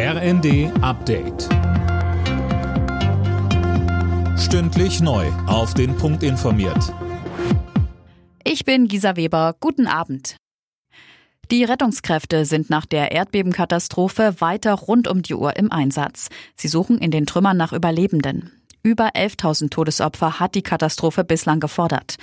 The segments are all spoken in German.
RND Update. Stündlich neu. Auf den Punkt informiert. Ich bin Gisa Weber. Guten Abend. Die Rettungskräfte sind nach der Erdbebenkatastrophe weiter rund um die Uhr im Einsatz. Sie suchen in den Trümmern nach Überlebenden. Über 11.000 Todesopfer hat die Katastrophe bislang gefordert.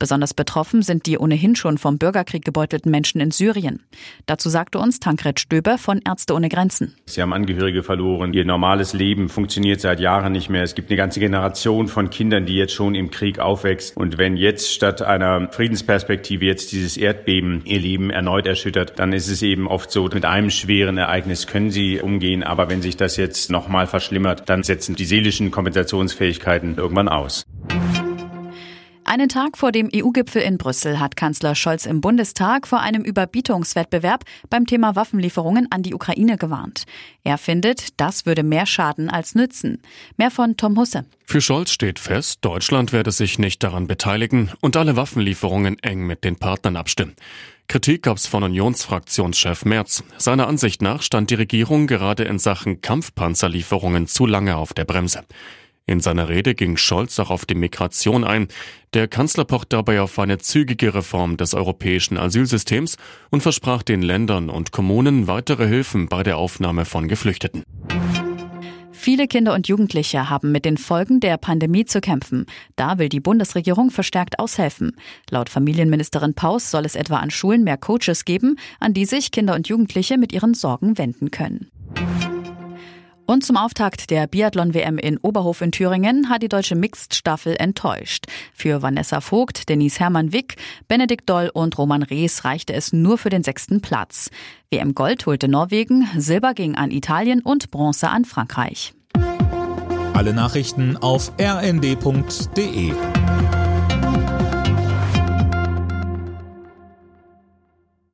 Besonders betroffen sind die ohnehin schon vom Bürgerkrieg gebeutelten Menschen in Syrien. Dazu sagte uns Tankred Stöber von Ärzte ohne Grenzen. Sie haben Angehörige verloren. Ihr normales Leben funktioniert seit Jahren nicht mehr. Es gibt eine ganze Generation von Kindern, die jetzt schon im Krieg aufwächst. Und wenn jetzt statt einer Friedensperspektive jetzt dieses Erdbeben ihr Leben erneut erschüttert, dann ist es eben oft so, mit einem schweren Ereignis können sie umgehen. Aber wenn sich das jetzt nochmal verschlimmert, dann setzen die seelischen Kompensationen Reaktionsfähigkeiten irgendwann aus. Einen Tag vor dem EU-Gipfel in Brüssel hat Kanzler Scholz im Bundestag vor einem Überbietungswettbewerb beim Thema Waffenlieferungen an die Ukraine gewarnt. Er findet, das würde mehr schaden als nützen. Mehr von Tom Husse. Für Scholz steht fest, Deutschland werde sich nicht daran beteiligen und alle Waffenlieferungen eng mit den Partnern abstimmen. Kritik gab's von Unionsfraktionschef Merz. Seiner Ansicht nach stand die Regierung gerade in Sachen Kampfpanzerlieferungen zu lange auf der Bremse. In seiner Rede ging Scholz auch auf die Migration ein. Der Kanzler pocht dabei auf eine zügige Reform des europäischen Asylsystems und versprach den Ländern und Kommunen weitere Hilfen bei der Aufnahme von Geflüchteten. Viele Kinder und Jugendliche haben mit den Folgen der Pandemie zu kämpfen. Da will die Bundesregierung verstärkt aushelfen. Laut Familienministerin Paus soll es etwa an Schulen mehr Coaches geben, an die sich Kinder und Jugendliche mit ihren Sorgen wenden können. Und zum Auftakt der Biathlon-WM in Oberhof in Thüringen hat die deutsche Mixed-Staffel enttäuscht. Für Vanessa Vogt, Denise Hermann-Wick, Benedikt Doll und Roman Rees reichte es nur für den sechsten Platz. WM Gold holte Norwegen, Silber ging an Italien und Bronze an Frankreich. Alle Nachrichten auf rnd.de